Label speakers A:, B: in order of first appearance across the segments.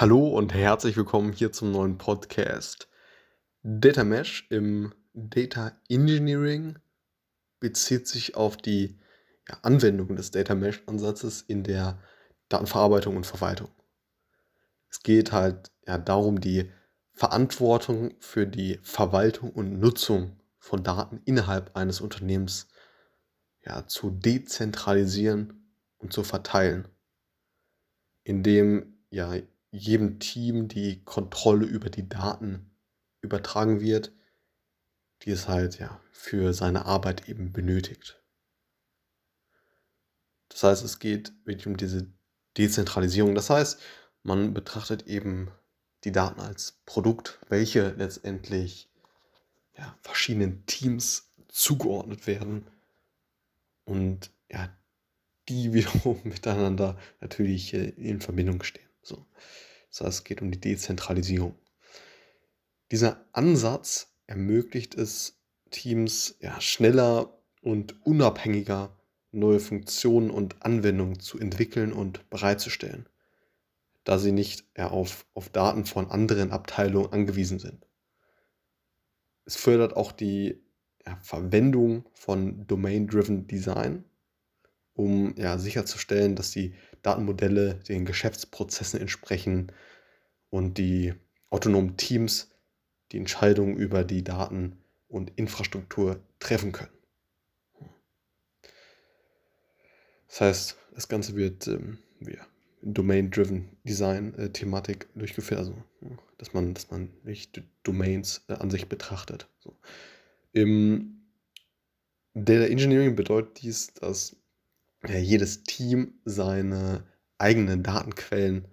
A: Hallo und herzlich willkommen hier zum neuen Podcast. Data Mesh im Data Engineering bezieht sich auf die ja, Anwendung des Data Mesh Ansatzes in der Datenverarbeitung und Verwaltung. Es geht halt ja, darum, die Verantwortung für die Verwaltung und Nutzung von Daten innerhalb eines Unternehmens ja, zu dezentralisieren und zu verteilen, indem ja jedem Team die Kontrolle über die Daten übertragen wird, die es halt ja für seine Arbeit eben benötigt. Das heißt, es geht wirklich um diese Dezentralisierung. Das heißt, man betrachtet eben die Daten als Produkt, welche letztendlich ja, verschiedenen Teams zugeordnet werden und ja, die wiederum miteinander natürlich äh, in Verbindung stehen. So. Das heißt, es geht um die Dezentralisierung. Dieser Ansatz ermöglicht es Teams ja, schneller und unabhängiger neue Funktionen und Anwendungen zu entwickeln und bereitzustellen, da sie nicht ja, auf, auf Daten von anderen Abteilungen angewiesen sind. Es fördert auch die ja, Verwendung von Domain-Driven Design, um ja, sicherzustellen, dass die Datenmodelle den Geschäftsprozessen entsprechen und die autonomen Teams die Entscheidungen über die Daten und Infrastruktur treffen können. Das heißt, das Ganze wird ähm, ja, Domain-Driven Design-Thematik äh, durchgeführt, also dass man, dass man nicht Domains äh, an sich betrachtet. So. Im Data Engineering bedeutet dies, dass jedes Team seine eigenen Datenquellen,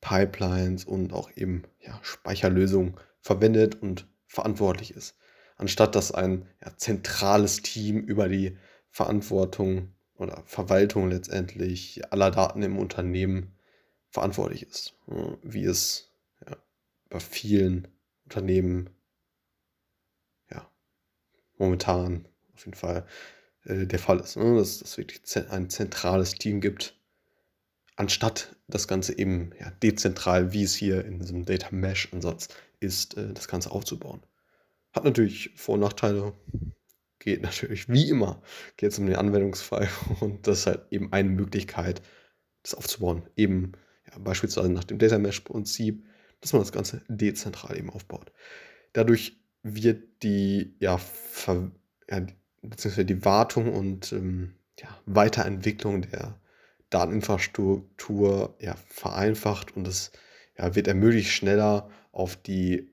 A: Pipelines und auch eben ja, Speicherlösungen verwendet und verantwortlich ist. Anstatt dass ein ja, zentrales Team über die Verantwortung oder Verwaltung letztendlich aller Daten im Unternehmen verantwortlich ist, wie es ja, bei vielen Unternehmen ja, momentan auf jeden Fall äh, der Fall ist. Ne? Dass es wirklich ein zentrales Team gibt, anstatt das Ganze eben ja, dezentral, wie es hier in diesem Data Mesh-Ansatz ist, äh, das Ganze aufzubauen. Hat natürlich Vor- und Nachteile. Geht natürlich wie immer, geht es um den Anwendungsfall und das ist halt eben eine Möglichkeit, das aufzubauen. Eben ja, beispielsweise nach dem Data Mesh-Prinzip, dass man das Ganze dezentral eben aufbaut. Dadurch wird die ja, Ver ja, beziehungsweise die Wartung und ähm, ja, Weiterentwicklung der Dateninfrastruktur ja, vereinfacht und es ja, wird ermöglicht, schneller auf die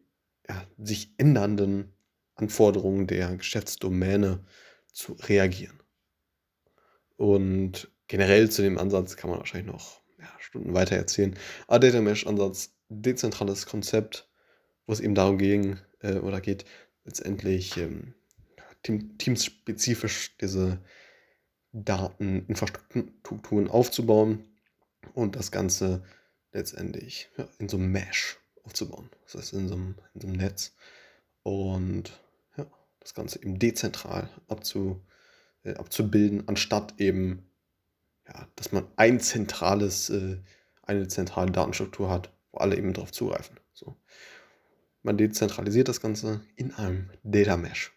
A: ja, sich ändernden Anforderungen der Geschäftsdomäne zu reagieren. Und generell zu dem Ansatz kann man wahrscheinlich noch ja, Stunden weiter erzählen. Aber Data Mesh Ansatz, dezentrales Konzept, wo es eben darum ging äh, oder geht, letztendlich ähm, team, teamspezifisch diese Dateninfrastrukturen aufzubauen und das Ganze letztendlich ja, in so einem Mesh aufzubauen. Das heißt, in so einem, in so einem Netz. Und ja, das Ganze eben dezentral abzu, äh, abzubilden, anstatt eben, ja, dass man ein zentrales, äh, eine zentrale Datenstruktur hat, wo alle eben darauf zugreifen. So. Man dezentralisiert das Ganze in einem Data Mesh.